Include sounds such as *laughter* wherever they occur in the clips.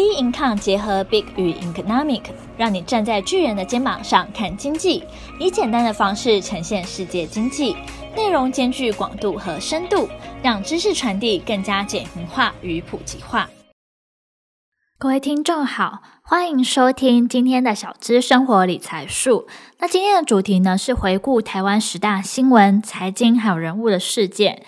B Income 结合 Big 与 Economic，让你站在巨人的肩膀上看经济，以简单的方式呈现世界经济，内容兼具广度和深度，让知识传递更加简明化与普及化。各位听众好，欢迎收听今天的小资生活理财术。那今天的主题呢，是回顾台湾十大新闻、财经还有人物的事件。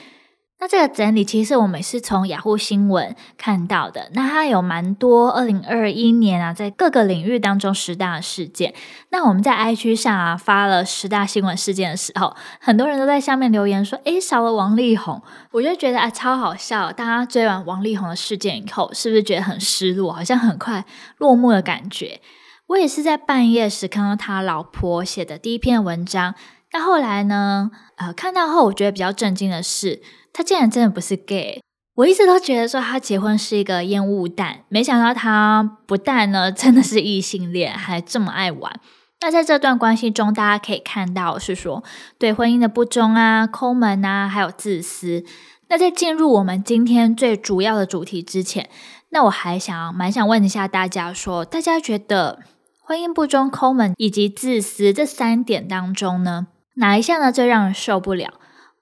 那这个整理其实我们是从雅虎新闻看到的。那它有蛮多二零二一年啊，在各个领域当中十大事件。那我们在 IG 上啊发了十大新闻事件的时候，很多人都在下面留言说：“诶，少了王力宏。”我就觉得啊，超好笑。大家追完王力宏的事件以后，是不是觉得很失落？好像很快落幕的感觉。我也是在半夜时看到他老婆写的第一篇文章。那后来呢？呃，看到后我觉得比较震惊的是。他竟然真的不是 gay，我一直都觉得说他结婚是一个烟雾弹，没想到他不但呢真的是异性恋，还这么爱玩。那在这段关系中，大家可以看到是说对婚姻的不忠啊、抠门啊，还有自私。那在进入我们今天最主要的主题之前，那我还想蛮想问一下大家说，大家觉得婚姻不忠、抠门以及自私这三点当中呢，哪一项呢最让人受不了？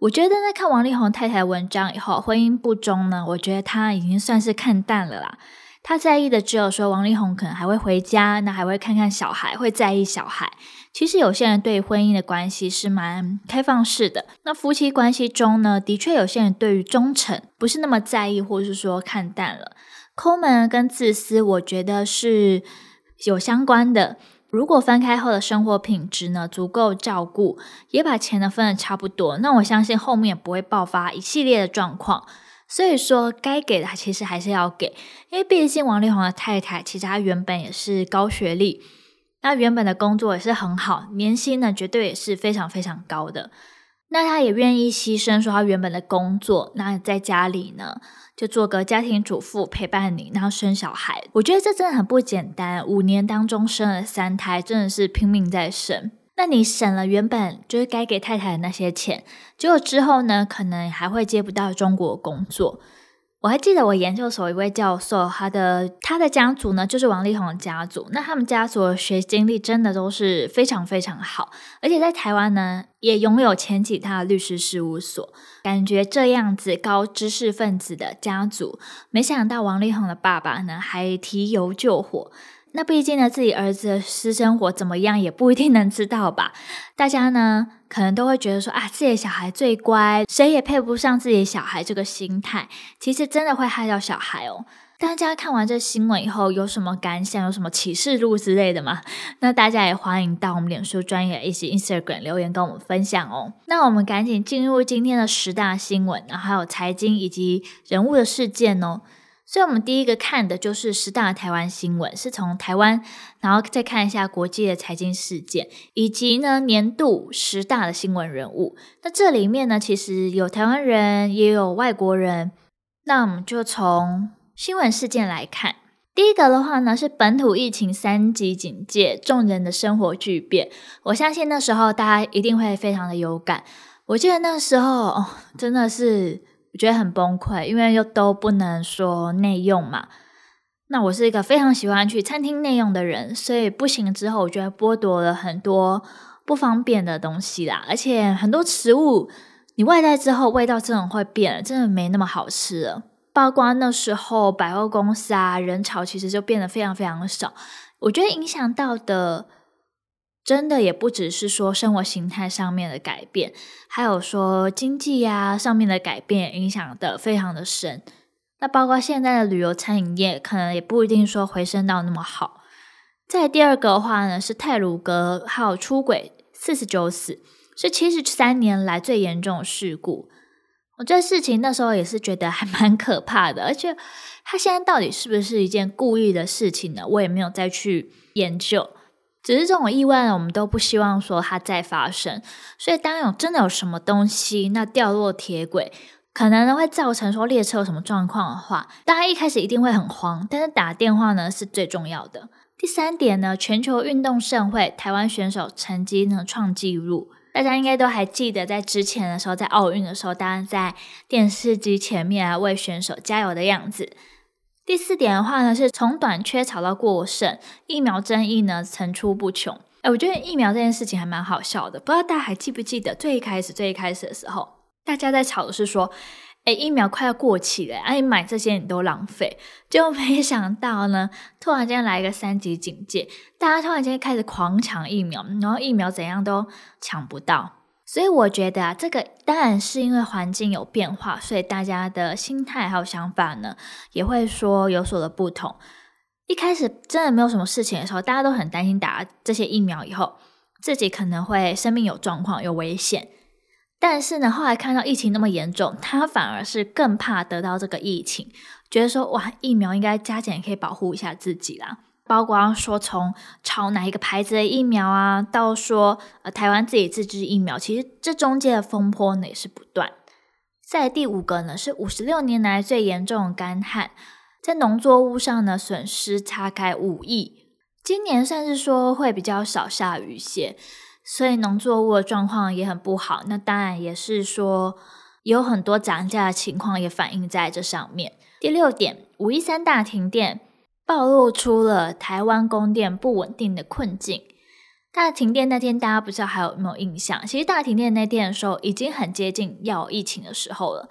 我觉得在看王力宏太太文章以后，婚姻不忠呢，我觉得他已经算是看淡了啦。他在意的只有说王力宏可能还会回家，那还会看看小孩，会在意小孩。其实有些人对婚姻的关系是蛮开放式的。那夫妻关系中呢，的确有些人对于忠诚不是那么在意，或是说看淡了。抠门跟自私，我觉得是有相关的。如果分开后的生活品质呢，足够照顾，也把钱呢分得差不多，那我相信后面也不会爆发一系列的状况。所以说，该给的其实还是要给，因为毕竟王力宏的太太其实她原本也是高学历，那原本的工作也是很好，年薪呢绝对也是非常非常高的。那她也愿意牺牲说她原本的工作，那在家里呢，就做个家庭主妇陪伴你，然后生小孩。我觉得这真的很不简单。五年当中生了三胎，真的是拼命在生。那你省了原本就是该给太太的那些钱，结果之后呢，可能还会接不到中国工作。我还记得我研究所一位教授，他的他的家族呢，就是王力宏的家族。那他们家族的学习经历真的都是非常非常好，而且在台湾呢，也拥有前几大律师事务所。感觉这样子高知识分子的家族，没想到王力宏的爸爸呢，还提油救火。那毕竟呢，自己儿子的私生活怎么样也不一定能知道吧？大家呢可能都会觉得说啊，自己的小孩最乖，谁也配不上自己的小孩这个心态，其实真的会害到小孩哦。大家看完这新闻以后有什么感想？有什么启示录之类的吗？那大家也欢迎到我们脸书专业以及 Instagram 留言跟我们分享哦。那我们赶紧进入今天的十大新闻，然后还有财经以及人物的事件哦。所以，我们第一个看的就是十大台湾新闻，是从台湾，然后再看一下国际的财经事件，以及呢年度十大的新闻人物。那这里面呢，其实有台湾人，也有外国人。那我们就从新闻事件来看，第一个的话呢，是本土疫情三级警戒，众人的生活巨变。我相信那时候大家一定会非常的有感。我记得那时候，真的是。我觉得很崩溃，因为又都不能说内用嘛。那我是一个非常喜欢去餐厅内用的人，所以不行之后，我觉得剥夺了很多不方便的东西啦。而且很多食物你外带之后，味道真的会变，真的没那么好吃了。包括那时候百货公司啊，人潮其实就变得非常非常少。我觉得影响到的。真的也不只是说生活形态上面的改变，还有说经济呀上面的改变，影响的非常的深。那包括现在的旅游餐饮业，可能也不一定说回升到那么好。再第二个的话呢，是泰鲁阁号出轨四十九死，是七十三年来最严重的事故。我这事情那时候也是觉得还蛮可怕的，而且他现在到底是不是一件故意的事情呢？我也没有再去研究。只是这种意外呢，我们都不希望说它再发生。所以，当有真的有什么东西那掉落铁轨，可能呢会造成说列车有什么状况的话，大家一开始一定会很慌。但是打电话呢是最重要的。第三点呢，全球运动盛会，台湾选手成绩呢创纪录。大家应该都还记得，在之前的时候，在奥运的时候，大家在电视机前面啊为选手加油的样子。第四点的话呢，是从短缺炒到过剩，疫苗争议呢层出不穷。哎，我觉得疫苗这件事情还蛮好笑的，不知道大家还记不记得最一开始最一开始的时候，大家在吵的是说。诶，疫苗快要过期了，哎，买这些你都浪费，就没想到呢，突然间来一个三级警戒，大家突然间开始狂抢疫苗，然后疫苗怎样都抢不到，所以我觉得啊，这个当然是因为环境有变化，所以大家的心态还有想法呢，也会说有所的不同。一开始真的没有什么事情的时候，大家都很担心打这些疫苗以后，自己可能会生命有状况、有危险。但是呢，后来看到疫情那么严重，他反而是更怕得到这个疫情，觉得说哇，疫苗应该加减可以保护一下自己啦。包括说从炒哪一个牌子的疫苗啊，到说呃台湾自己自制疫苗，其实这中间的风波呢也是不断。在第五个呢，是五十六年来最严重的干旱，在农作物上呢损失差开五亿，今年算是说会比较少下雨些。所以农作物的状况也很不好，那当然也是说有很多涨价的情况也反映在这上面。第六点，五一三大停电暴露出了台湾供电不稳定的困境。大停电那天，大家不知道还有没有印象？其实大停电那天的时候，已经很接近要疫情的时候了。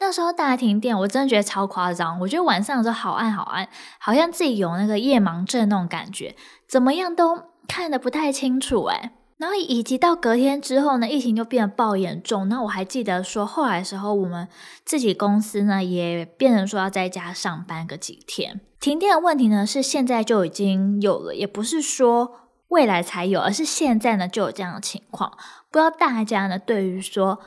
那时候大停电，我真的觉得超夸张。我觉得晚上的时候好暗好暗，好像自己有那个夜盲症那种感觉，怎么样都看得不太清楚哎。然后以及到隔天之后呢，疫情就变得爆严重。那我还记得说，后来的时候，我们自己公司呢也变成说要在家上班个几天。停电的问题呢是现在就已经有了，也不是说未来才有，而是现在呢就有这样的情况。不知道大家呢对于说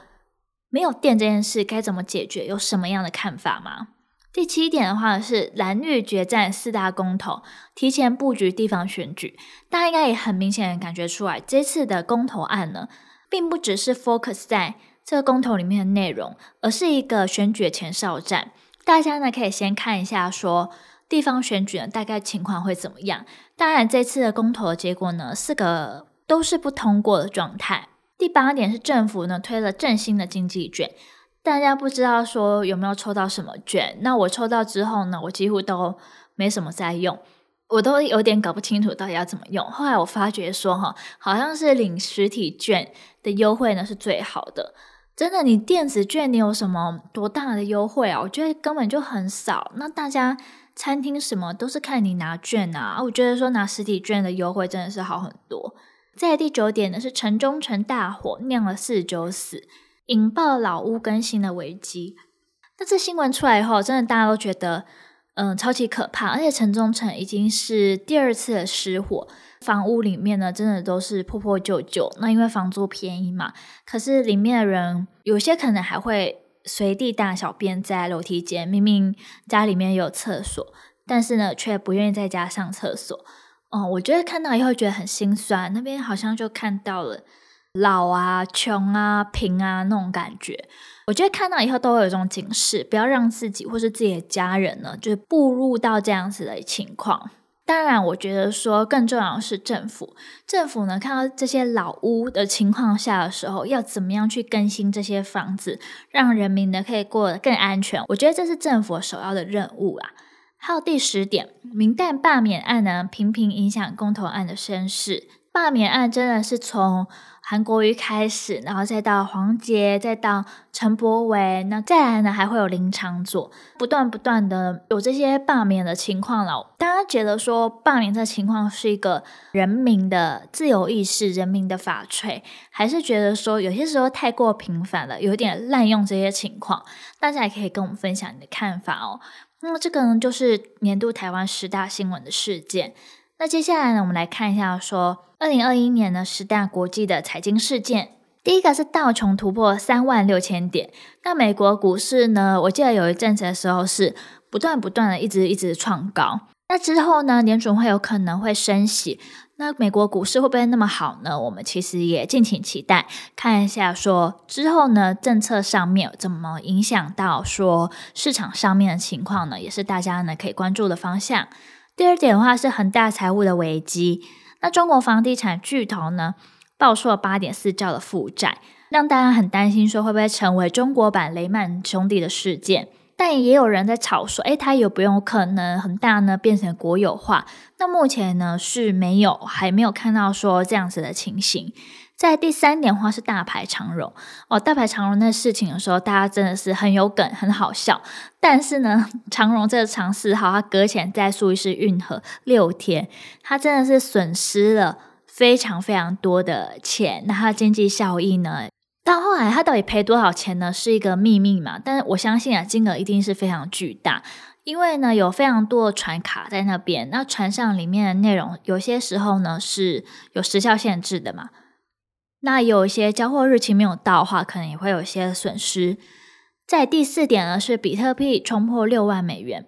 没有电这件事该怎么解决，有什么样的看法吗？第七点的话是蓝绿决战四大公投，提前布局地方选举。大家应该也很明显的感觉出来，这次的公投案呢，并不只是 focus 在这个公投里面的内容，而是一个选举前哨战。大家呢可以先看一下，说地方选举呢大概情况会怎么样。当然，这次的公投的结果呢，四个都是不通过的状态。第八点是政府呢推了振兴的经济卷。大家不知道说有没有抽到什么券？那我抽到之后呢，我几乎都没什么在用，我都有点搞不清楚到底要怎么用。后来我发觉说，哈，好像是领实体券的优惠呢是最好的。真的，你电子券你有什么多大的优惠啊？我觉得根本就很少。那大家餐厅什么都是看你拿券啊，我觉得说拿实体券的优惠真的是好很多。在第九点呢，是城中城大火酿了四九死。引爆老屋更新的危机。那这新闻出来以后，真的大家都觉得，嗯、超级可怕。而且城中城已经是第二次的失火，房屋里面呢，真的都是破破旧旧。那因为房租便宜嘛，可是里面的人有些可能还会随地大小便在楼梯间，明明家里面有厕所，但是呢，却不愿意在家上厕所。哦，我觉得看到以后觉得很心酸。那边好像就看到了。老啊、穷啊、贫啊那种感觉，我觉得看到以后都会有一种警示，不要让自己或是自己的家人呢，就是步入到这样子的情况。当然，我觉得说更重要的是政府，政府呢看到这些老屋的情况下的时候，要怎么样去更新这些房子，让人民呢可以过得更安全。我觉得这是政府首要的任务啊。还有第十点，民代罢免案呢频频影响公投案的声势，罢免案真的是从。韩国瑜开始，然后再到黄捷，再到陈柏惟，那再来呢还会有林长佐，不断不断的有这些罢免的情况了。大家觉得说罢免这情况是一个人民的自由意识、人民的法槌，还是觉得说有些时候太过频繁了，有点滥用这些情况？大家也可以跟我们分享你的看法哦。那么这个呢，就是年度台湾十大新闻的事件。那接下来呢，我们来看一下说，二零二一年呢十大国际的财经事件。第一个是道琼突破三万六千点。那美国股市呢，我记得有一阵子的时候是不断不断的一直一直创高。那之后呢，联准会有可能会升息。那美国股市会不会那么好呢？我们其实也敬请期待，看一下说之后呢，政策上面怎么影响到说市场上面的情况呢？也是大家呢可以关注的方向。第二点的话是恒大财务的危机，那中国房地产巨头呢爆出了八点四兆的负债，让大家很担心说会不会成为中国版雷曼兄弟的事件。但也有人在吵说，诶，它有不有可能恒大呢变成国有化？那目前呢是没有，还没有看到说这样子的情形。在第三点的话是大排长荣哦，大排长荣那事情的时候，大家真的是很有梗，很好笑。但是呢，*laughs* 长荣这个长四号，它搁浅在苏伊士运河六天，它真的是损失了非常非常多的钱。那它经济效益呢？到后来它到底赔多少钱呢？是一个秘密嘛。但是我相信啊，金额一定是非常巨大，因为呢有非常多的船卡在那边，那船上里面的内容有些时候呢是有时效限制的嘛。那有一些交货日期没有到的话，可能也会有一些损失。在第四点呢，是比特币冲破六万美元，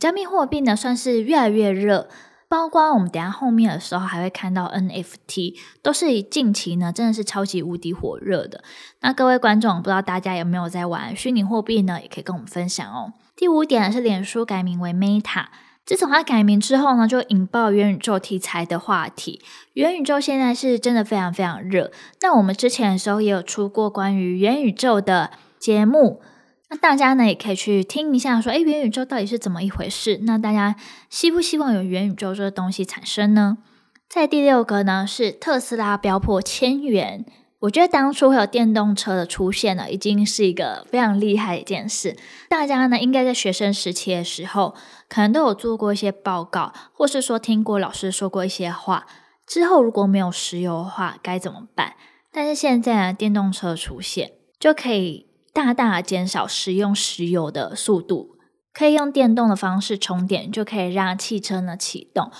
加密货币呢算是越来越热，包括我们等下后面的时候还会看到 NFT，都是近期呢真的是超级无敌火热的。那各位观众，不知道大家有没有在玩虚拟货币呢？也可以跟我们分享哦。第五点呢是脸书改名为 Meta。自从它改名之后呢，就引爆元宇宙题材的话题。元宇宙现在是真的非常非常热。那我们之前的时候也有出过关于元宇宙的节目，那大家呢也可以去听一下说，说诶，元宇宙到底是怎么一回事？那大家希不希望有元宇宙这个东西产生呢？在第六个呢是特斯拉飙破千元。我觉得当初会有电动车的出现呢，已经是一个非常厉害的一件事。大家呢，应该在学生时期的时候，可能都有做过一些报告，或是说听过老师说过一些话。之后如果没有石油的话，该怎么办？但是现在呢，电动车出现，就可以大大减少使用石油的速度，可以用电动的方式充电，就可以让汽车呢启动。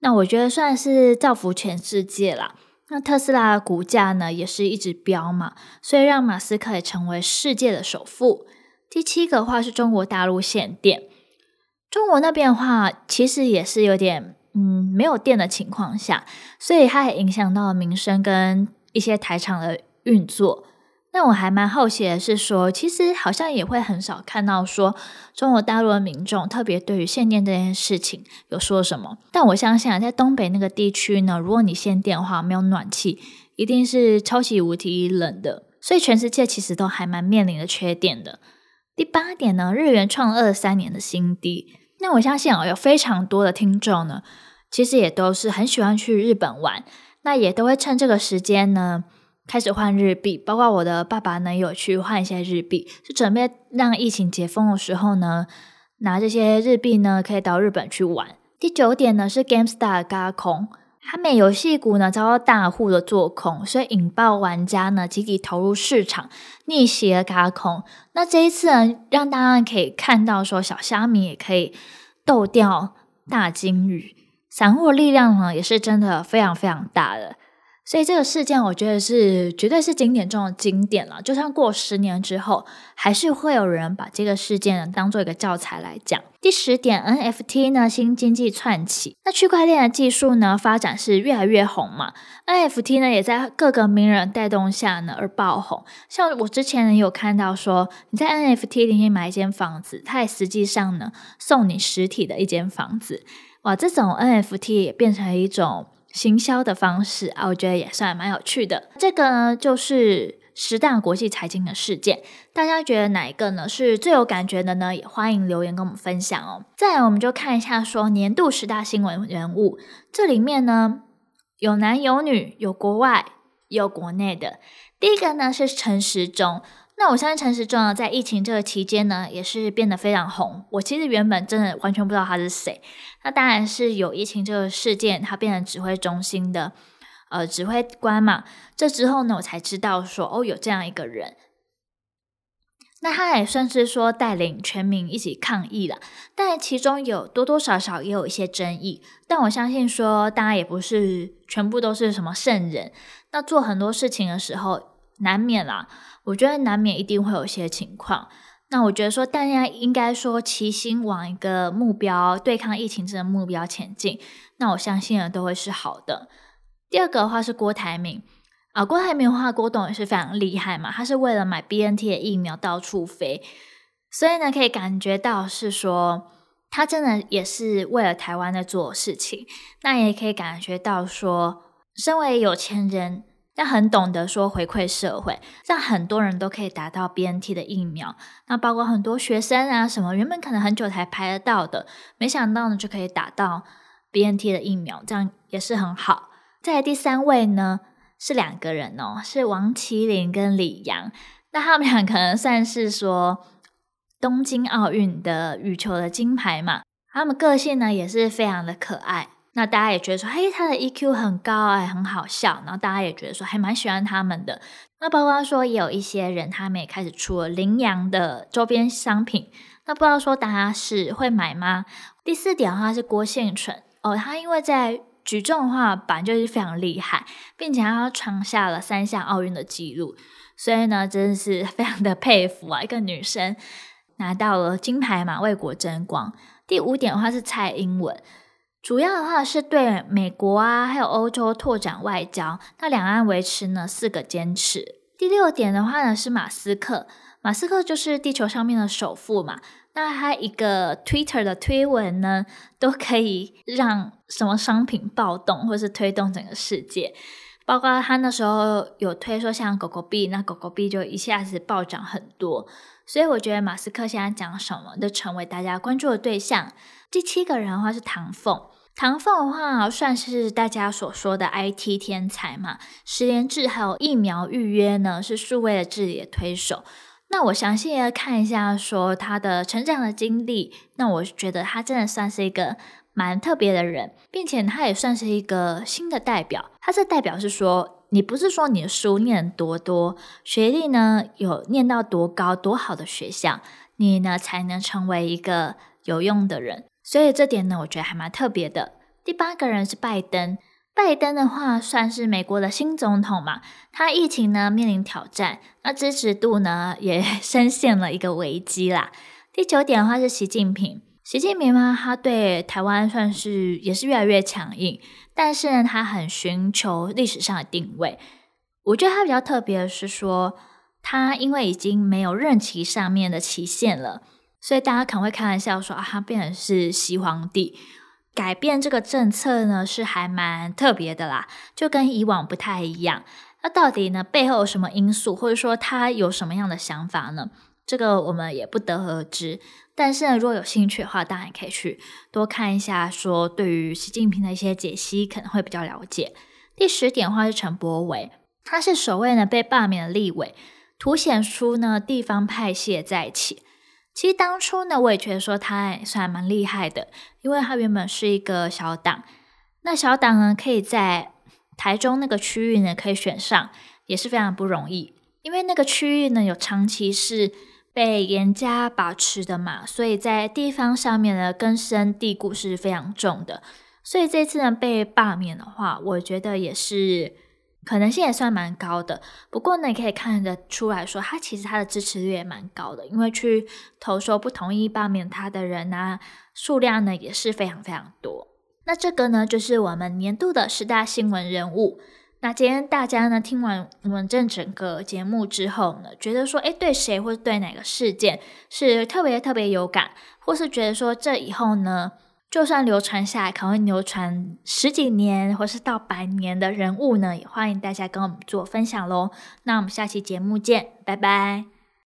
那我觉得算是造福全世界啦。那特斯拉的股价呢，也是一直飙嘛，所以让马斯克也成为世界的首富。第七个话是中国大陆限电，中国那边的话其实也是有点嗯没有电的情况下，所以它也影响到民生跟一些台厂的运作。那我还蛮好奇的是说，其实好像也会很少看到说中国大陆的民众特别对于限电这件事情有说什么。但我相信啊，在东北那个地区呢，如果你限电的话，没有暖气，一定是超级无敌冷的。所以全世界其实都还蛮面临的缺电的。第八点呢，日元创二三年的新低。那我相信啊，有非常多的听众呢，其实也都是很喜欢去日本玩，那也都会趁这个时间呢。开始换日币，包括我的爸爸呢，有去换一些日币，就准备让疫情解封的时候呢，拿这些日币呢，可以到日本去玩。第九点呢是 GameStar 轧空，他们游戏股呢遭到大户的做空，所以引爆玩家呢集体投入市场，逆袭轧空。那这一次呢，让大家可以看到说，小虾米也可以斗掉大鲸鱼，散户的力量呢也是真的非常非常大的。所以这个事件，我觉得是绝对是经典中的经典了。就算过十年之后，还是会有人把这个事件当做一个教材来讲。第十点，NFT 呢新经济窜起，那区块链的技术呢发展是越来越红嘛，NFT 呢也在各个名人带动下呢而爆红。像我之前呢有看到说，你在 NFT 里面买一间房子，它也实际上呢送你实体的一间房子。哇，这种 NFT 也变成一种。行销的方式啊，我觉得也算蛮有趣的。这个呢，就是十大国际财经的事件，大家觉得哪一个呢是最有感觉的呢？也欢迎留言跟我们分享哦。再来，我们就看一下说年度十大新闻人物，这里面呢有男有女，有国外，也有国内的。第一个呢是陈时中。那我相信陈时中呢，在疫情这个期间呢，也是变得非常红。我其实原本真的完全不知道他是谁。那当然是有疫情这个事件，他变成指挥中心的呃指挥官嘛。这之后呢，我才知道说哦，有这样一个人。那他也算是说带领全民一起抗疫了，但其中有多多少少也有一些争议。但我相信说，大家也不是全部都是什么圣人。那做很多事情的时候，难免啦。我觉得难免一定会有些情况，那我觉得说大家应该说齐心往一个目标，对抗疫情这个目标前进，那我相信呢都会是好的。第二个的话是郭台铭啊，郭台铭的话，郭董也是非常厉害嘛，他是为了买 BNT 的疫苗到处飞，所以呢可以感觉到是说他真的也是为了台湾在做事情，那也可以感觉到说身为有钱人。但很懂得说回馈社会，让很多人都可以打到 BNT 的疫苗。那包括很多学生啊，什么原本可能很久才排得到的，没想到呢就可以打到 BNT 的疫苗，这样也是很好。再来第三位呢是两个人哦，是王麒麟跟李阳。那他们俩可能算是说东京奥运的羽球的金牌嘛，他们个性呢也是非常的可爱。那大家也觉得说，嘿，他的 EQ 很高，哎，很好笑。然后大家也觉得说，还蛮喜欢他们的。那包括说，也有一些人，他们也开始出了羚羊的周边商品。那不知道说大家是会买吗？第四点的话是郭婞淳哦，他因为在举重的话，本来就是非常厉害，并且他创下了三项奥运的纪录，所以呢，真的是非常的佩服啊，一个女生拿到了金牌嘛，为国争光。第五点的话是蔡英文。主要的话是对美国啊，还有欧洲拓展外交，那两岸维持呢四个坚持。第六点的话呢是马斯克，马斯克就是地球上面的首富嘛，那他一个 Twitter 的推文呢，都可以让什么商品暴动，或是推动整个世界。包括他那时候有推说像狗狗币，那狗狗币就一下子暴涨很多。所以我觉得马斯克现在讲什么都成为大家关注的对象。第七个人的话是唐凤。唐凤的话，算是大家所说的 IT 天才嘛，十连制还有疫苗预约呢，是数位的治理的推手。那我详细的看一下，说他的成长的经历，那我觉得他真的算是一个蛮特别的人，并且他也算是一个新的代表。他这代表是说，你不是说你的书念多多，学历呢有念到多高多好的学校，你呢才能成为一个有用的人。所以这点呢，我觉得还蛮特别的。第八个人是拜登，拜登的话算是美国的新总统嘛，他疫情呢面临挑战，那支持度呢也 *laughs* 深陷了一个危机啦。第九点的话是习近平，习近平嘛，他对台湾算是也是越来越强硬，但是呢，他很寻求历史上的定位。我觉得他比较特别的是说，他因为已经没有任期上面的期限了。所以大家可能会开玩笑说啊，他变成是西皇帝，改变这个政策呢是还蛮特别的啦，就跟以往不太一样。那到底呢背后有什么因素，或者说他有什么样的想法呢？这个我们也不得而知。但是呢，如果有兴趣的话，当然可以去多看一下，说对于习近平的一些解析可能会比较了解。第十点的话是陈柏伟，他是首位呢被罢免的立委，凸显出呢地方派系再起。其实当初呢，我也觉得说他也算蛮厉害的，因为他原本是一个小党，那小党呢可以在台中那个区域呢可以选上，也是非常不容易，因为那个区域呢有长期是被严加把持的嘛，所以在地方上面呢根深蒂固是非常重的，所以这次呢被罢免的话，我觉得也是。可能性也算蛮高的，不过呢，你可以看得出来说，他其实他的支持率也蛮高的，因为去投说不同意罢免他的人啊，数量呢也是非常非常多。那这个呢，就是我们年度的十大新闻人物。那今天大家呢听完我们这整个节目之后呢，觉得说，诶，对谁或者对哪个事件是特别特别有感，或是觉得说这以后呢，就算流传下来，可能会流传十几年，或是到百年的人物呢，也欢迎大家跟我们做分享喽。那我们下期节目见，拜拜。